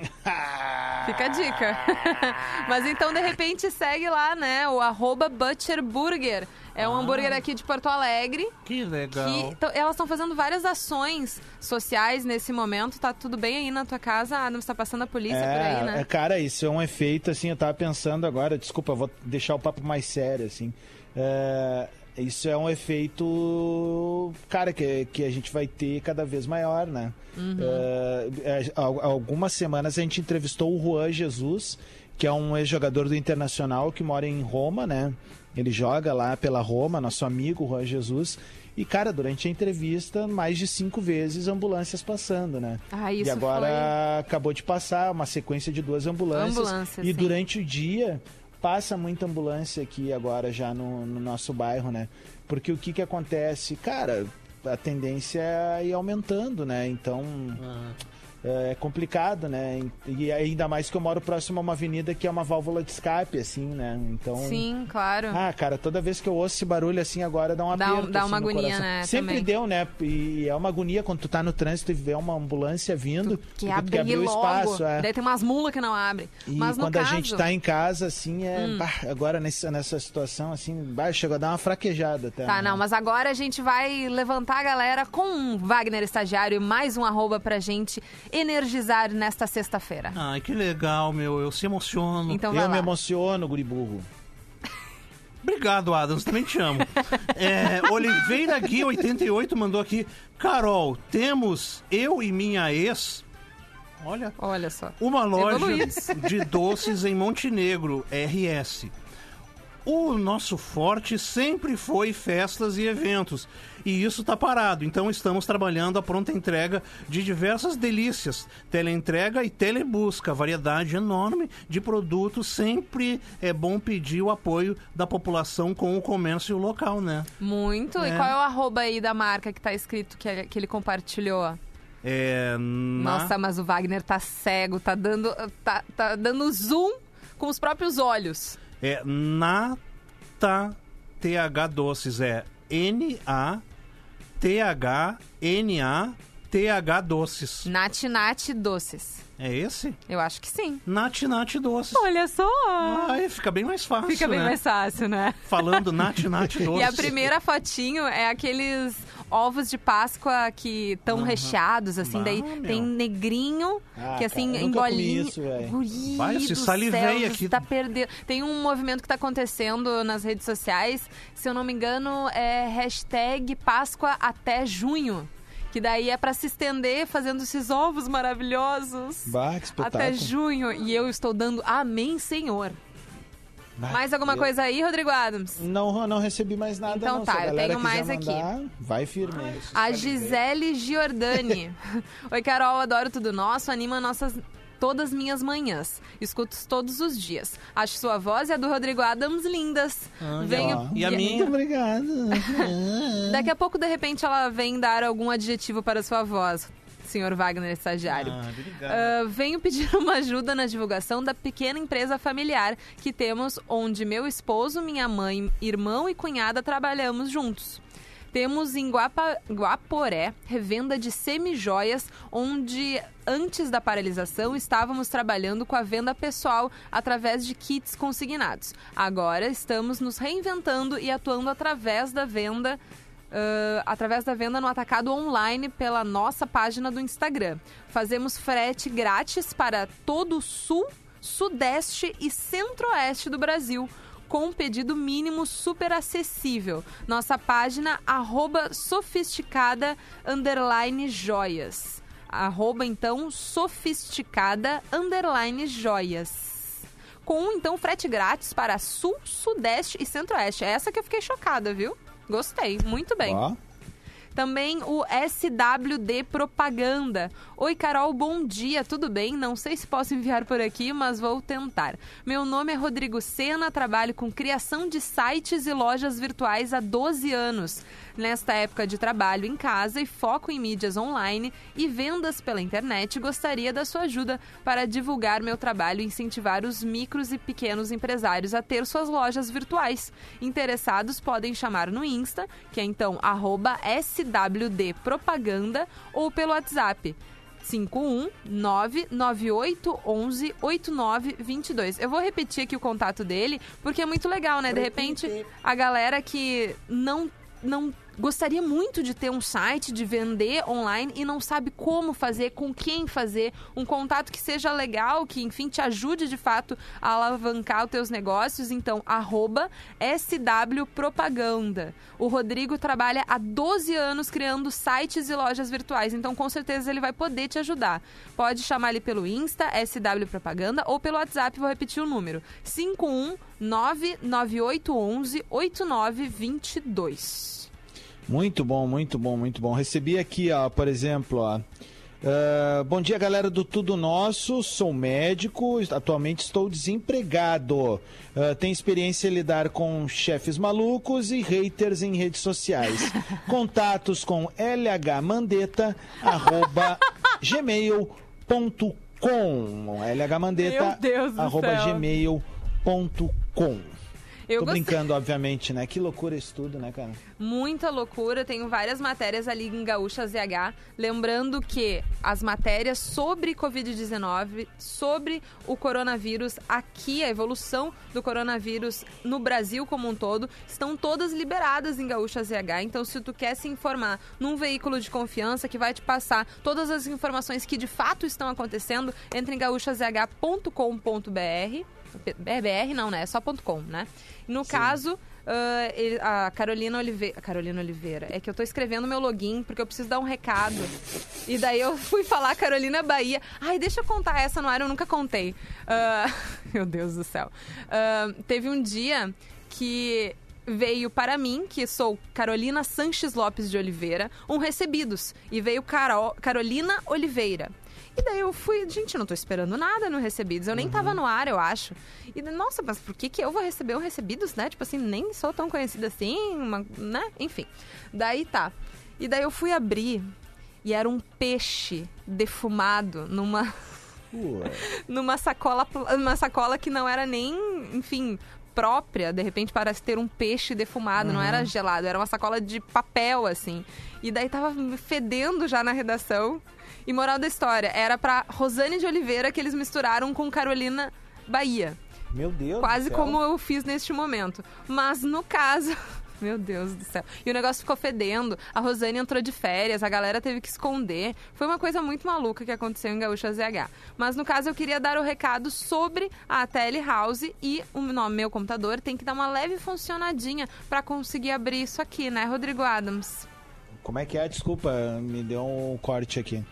Fica a dica. Mas então, de repente, segue lá, né? O arroba Butcher Burger. É um hambúrguer aqui de Porto Alegre. Que legal. Que, então, elas estão fazendo várias ações sociais nesse momento. Tá tudo bem aí na tua casa? Adams tá passando a polícia por aí, né? é, cara, isso é um efeito, assim, eu tava pensando agora, desculpa, eu vou deixar o papo mais sério, assim. É, isso é um efeito, cara, que, que a gente vai ter cada vez maior, né? É, há algumas semanas a gente entrevistou o Juan Jesus, que é um ex-jogador do Internacional que mora em Roma, né? Ele joga lá pela Roma, nosso amigo Juan Jesus. E, cara, durante a entrevista, mais de cinco vezes ambulâncias passando, né? Ah, isso e agora acabou de passar uma sequência de duas ambulâncias. Ambulância, e sim. durante o dia passa muita ambulância aqui agora já no, no nosso bairro, né? Porque o que que acontece? Cara, a tendência é ir aumentando, né? Então é complicado, né? E ainda mais que eu moro próximo a uma avenida que é uma válvula de escape, assim, né? Então. Sim, claro. Ah, cara, toda vez que eu ouço esse barulho assim agora dá um Dá um- aperto. dá assim, uma no agonia, coração. né, Sempre também. deu, né? E é uma agonia quando tu tá no trânsito e vê uma ambulância vindo. que porque tu quer abrir o espaço. É. Daí tem umas mulas que não abrem. E Mas quando caso... Hum. a gente tá em casa, assim, é. bah, agora nessa, nessa situação, assim, bah, chegou a dar uma fraquejada até. Tá, né? não, mas agora a gente vai levantar a galera com um Wagner Estagiário e mais um arroba pra gente energizar nesta sexta-feira. Ai, que legal, meu. Eu se emociono. Então vai Eu lá. me emociono, guri burro. Obrigado, Adams. Também te amo. É, Oliveira Gui 88 mandou aqui. Carol, temos eu e minha ex. Olha. Olha só. Uma loja Evoluídos. de doces em Montenegro, RS. o nosso forte sempre foi festas e eventos. E isso está parado. Então estamos trabalhando a pronta entrega de diversas delícias. Teleentrega e telebusca. Variedade enorme de produtos. Sempre é bom pedir o apoio da população com o comércio local, né? Muito. E É. qual é o arroba aí da marca que tá escrito que, que ele compartilhou? É, na... Nossa, mas o Wagner tá cego, tá dando, tá, tá dando zoom com os próprios olhos. É Nata TH Doces. É N-A-T-H-N-A-T-H Doces. Nat Nat Doces. É esse? Eu acho que sim. Nat Nat Doces. Olha só! Ai, fica bem mais fácil, Fica bem né? mais fácil, né? Falando Nat Nat Doces. E a primeira fotinho é aqueles ovos de Páscoa que estão recheados, assim, Bah, daí meu. tem negrinho, Ah, que assim, cara, em bolinho. isso. Guri Vai, se do salivei céu, aqui. você Tá perdendo. Tem um movimento que tá acontecendo nas redes sociais, se eu não me engano, é hashtag Páscoa até junho. Que daí é pra se estender fazendo esses ovos maravilhosos. Bah, que espetáculo. Até junho. E eu estou dando amém, Senhor. Bah, Mais alguma eu coisa aí, Rodrigo Adams? Não, não recebi mais nada. Então não. tá, Se a eu tenho mais aqui. mandar, Vai firme. A Gisele Giordani. Oi, Carol, adoro tudo nosso, anima nossas todas minhas manhãs. Escuto todos os dias. Acho sua voz e a do Rodrigo Adams lindas. Venho E a minha? Muito obrigado. Daqui a pouco, de repente, ela vem dar algum adjetivo para sua voz, senhor Wagner, estagiário. Ah, obrigado. Ah, venho pedir uma ajuda na divulgação da pequena empresa familiar que temos, onde meu esposo, minha mãe, irmão e cunhada trabalhamos juntos. Temos em Guapa, Guaporé revenda de semijoias, onde antes da paralisação estávamos trabalhando com a venda pessoal através de kits consignados. Agora estamos nos reinventando e atuando através da venda ah, através da venda no atacado online pela nossa página do Instagram. Fazemos frete grátis para todo o sul, sudeste e centro-oeste do Brasil. Com um pedido mínimo super acessível. Nossa página, arroba sofisticada, underline joias. Arroba, então, sofisticada, underline joias com então frete grátis para sul, sudeste e centro-oeste. É Essa que eu fiquei chocada, viu? Gostei, muito bem. Ó, Também o SWD Propaganda. Oi, Carol, bom dia, tudo bem? Não sei se posso enviar por aqui, mas vou tentar. Meu nome é Rodrigo Sena, trabalho com criação de sites e lojas virtuais há 12 anos. Nesta época de trabalho em casa e foco em mídias online e vendas pela internet, gostaria da sua ajuda para divulgar meu trabalho e incentivar os micros e pequenos empresários a ter suas lojas virtuais. Interessados podem chamar no Insta, que é então arroba SWD Propaganda, ou pelo WhatsApp 51998118922. Eu vou repetir aqui o contato dele, porque é muito legal, né? De repente, a galera que não não gostaria muito de ter um site, de vender online e não sabe como fazer, com quem fazer, um contato que seja legal, que enfim te ajude de fato a alavancar os teus negócios, então arroba SW Propaganda. O Rodrigo trabalha há 12 anos criando sites e lojas virtuais, então com certeza ele vai poder te ajudar. Pode chamar ele pelo Insta, SW Propaganda, ou pelo WhatsApp, vou repetir o número, 5199811 8922. Muito bom, muito bom, muito bom. Recebi aqui, ó, por exemplo, ó. ah, bom dia, galera do Tudo Nosso. Sou médico, atualmente estou desempregado. Ah, tenho experiência em lidar com chefes malucos e haters em redes sociais. Contatos com lhmandeta, arroba, Eu Tô gostei. brincando, obviamente, né? Que loucura isso tudo, né, cara? Muita loucura, tenho várias matérias ali em Gaúcha ZH. Lembrando que as matérias sobre Covid-19, sobre o coronavírus aqui, a evolução do coronavírus no Brasil como um todo, estão todas liberadas em Gaúcha ZH. Então, se tu quer se informar num veículo de confiança que vai te passar todas as informações que de fato estão acontecendo, entre em gaúchazh.com.br. BR não, né? É só ponto .com, né? No caso, ah, ele- a Carolina Oliveira. Carolina Oliveira. É que eu tô escrevendo meu login porque eu preciso dar um recado. E daí eu fui falar Carolina Bahia. Ai, deixa eu contar essa no ar, eu nunca contei. Ah, meu Deus do céu. Ah, teve um dia que veio para mim, que sou Carolina Sanches Lopes de Oliveira, um recebidos. E veio Carol, Carolina Oliveira. E daí eu fui, gente, não tô esperando nada no Recebidos. Eu nem tava no ar, eu acho. E, nossa, mas por que, que eu vou receber um Recebidos, né? Tipo assim, nem sou tão conhecida assim, uma- né? Enfim. Daí tá. E daí eu fui abrir e era um peixe defumado numa numa sacola, numa sacola que não era nem, enfim, própria, de repente parece ter um peixe defumado, não era gelado, era uma sacola de papel assim. E daí tava fedendo já na redação. E moral da história, era pra Rosane de Oliveira que eles misturaram com Carolina Bahia. Meu Deus. Quase como eu fiz neste momento. Mas no caso. Meu Deus do céu. E o negócio ficou fedendo. A Rosane entrou de férias, a galera teve que esconder. Foi uma coisa muito maluca que aconteceu em Gaúcha ZH. Mas no caso eu queria dar o recado sobre a Telehouse e o meu computador tem que dar uma leve funcionadinha pra conseguir abrir isso aqui, né, Rodrigo Adams? Como é que é? Desculpa, me deu um corte aqui.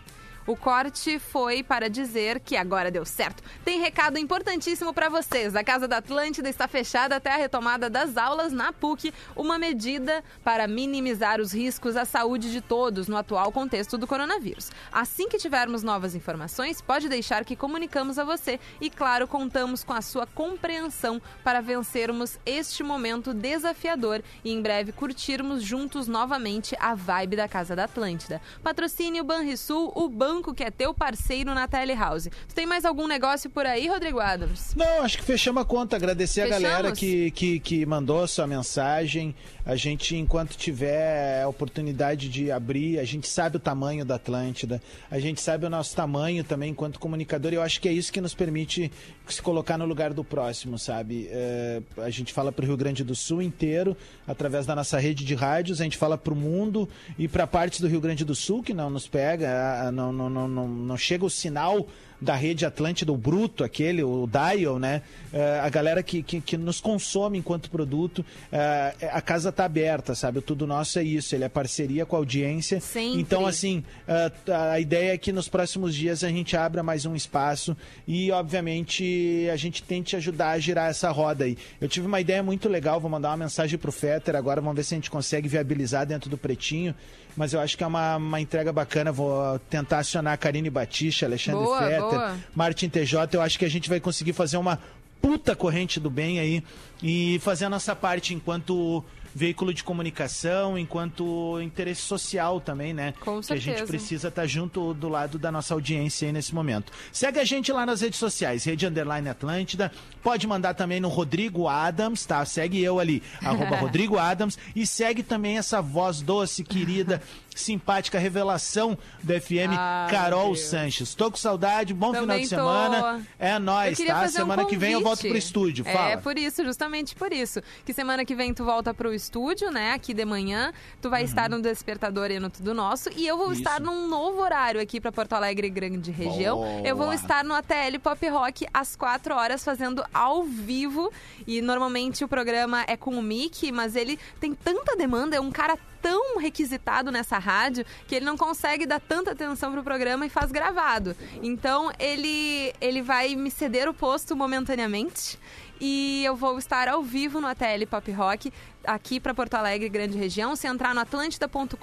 O corte foi para dizer que agora deu certo. Tem recado importantíssimo para vocês. A Casa da Atlântida está fechada até a retomada das aulas na PUC, uma medida para minimizar os riscos à saúde de todos no atual contexto do coronavírus. Assim que tivermos novas informações, pode deixar que comunicamos a você e, claro, contamos com a sua compreensão para vencermos este momento desafiador e em breve curtirmos juntos novamente a vibe da Casa da Atlântida. Patrocínio Banrisul, o banco que é teu parceiro na Telehouse. Tu tem mais algum negócio por aí, Rodrigo Adams? Não, acho que fechamos a conta. Agradecer Fechamos? a galera que, que, que mandou a sua mensagem. A gente, enquanto tiver a oportunidade de abrir, a gente sabe o tamanho da Atlântida, a gente sabe o nosso tamanho também enquanto comunicador. E eu acho que é isso que nos permite se colocar no lugar do próximo, sabe? É, a gente fala para o Rio Grande do Sul inteiro, através da nossa rede de rádios, a gente fala para o mundo e para partes do Rio Grande do Sul que não nos pega, a- não, não, não, não, chega o sinal da rede Atlântida, o bruto, aquele, o dial, né? É, a galera que, que, que nos consome enquanto produto, é, a casa tá aberta, sabe? O Tudo Nosso é isso, ele é parceria com a audiência. Sempre. Então, assim, é, a ideia é que nos próximos dias a gente abra mais um espaço e, obviamente, a gente tente ajudar a girar essa roda aí. Eu tive uma ideia muito legal, vou mandar uma mensagem pro Fetter agora, vamos ver se a gente consegue viabilizar dentro do Pretinho. Mas eu acho que é uma, uma entrega bacana. Vou tentar acionar a Karine Batista, Alexandre Boa, Fetter, boa. Martin TJ. Eu acho que a gente vai conseguir fazer uma puta corrente do bem aí e fazer a nossa parte enquanto veículo de comunicação, enquanto interesse social também, né? Com que a gente certeza. precisa estar junto do lado da nossa audiência aí nesse momento. Segue a gente lá nas redes sociais, Rede Underline Atlântida. Pode mandar também no Rodrigo Adams, tá? Segue eu ali, arroba Rodrigo Adams. E segue também essa voz doce, querida, simpática, revelação do FM, Ah, Carol. Sanches. Tô com saudade, bom final Também de tô. semana. É Eu nóis, tá? fazer um Semana que vem eu volto pro estúdio. Fala. É, por isso, justamente por isso. Que semana que vem tu volta pro estúdio, né? Aqui de manhã. Tu vai estar no Despertador e no Tudo Nosso. E eu vou Uhum. Isso. estar num novo horário aqui pra Porto Alegre Grande Região. Boa. Eu vou estar no ATL Pop Rock às 4 horas, fazendo ao vivo. E normalmente o programa é com o Mickey, mas ele tem tanta demanda, é um cara tão requisitado nessa rádio que ele não consegue dar tanta atenção pro programa e faz gravado. Então ele ele vai me ceder o posto momentaneamente e eu vou estar ao vivo no ATL Pop Rock aqui para Porto Alegre, grande região. Se entrar no atlântida.com.br,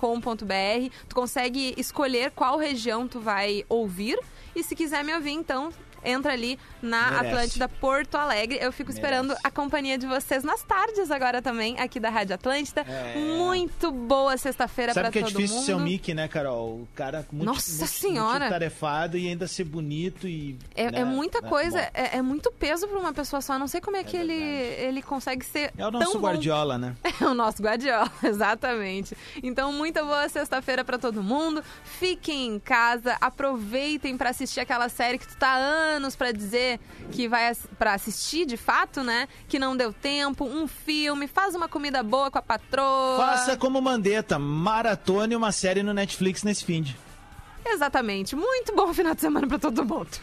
tu consegue escolher qual região tu vai ouvir e se quiser me ouvir, então entra ali na Merece. Atlântida Porto Alegre. Eu fico esperando Merece. a companhia de vocês nas tardes agora também, aqui da Rádio Atlântida. É. Muito boa sexta-feira para Sabe que é todo difícil mundo. ser o Mickey, né, Carol? O cara muito, Nossa muito, Senhora! tarefado e ainda ser bonito e. É, né, é muita né, coisa, bom. é, é muito peso para uma pessoa só. Não sei como é, que ele, verdade. ele consegue ser. É o nosso bom. Guardiola, né? É o nosso Guardiola, exatamente. Então, muita boa sexta-feira pra todo mundo. Fiquem em casa, aproveitem pra assistir aquela série que tu tá há anos pra dizer que vai pra assistir de fato, né? Que não deu tempo, um filme, faz uma comida boa com a patroa. Faça como Mandetta, maratone uma série no Netflix nesse fim de. Exatamente. Muito bom final de semana pra todo mundo.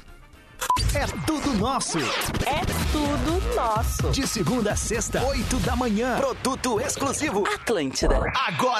É tudo nosso. É tudo nosso. De segunda a sexta, oito da manhã. Produto exclusivo. Atlântida. Agora.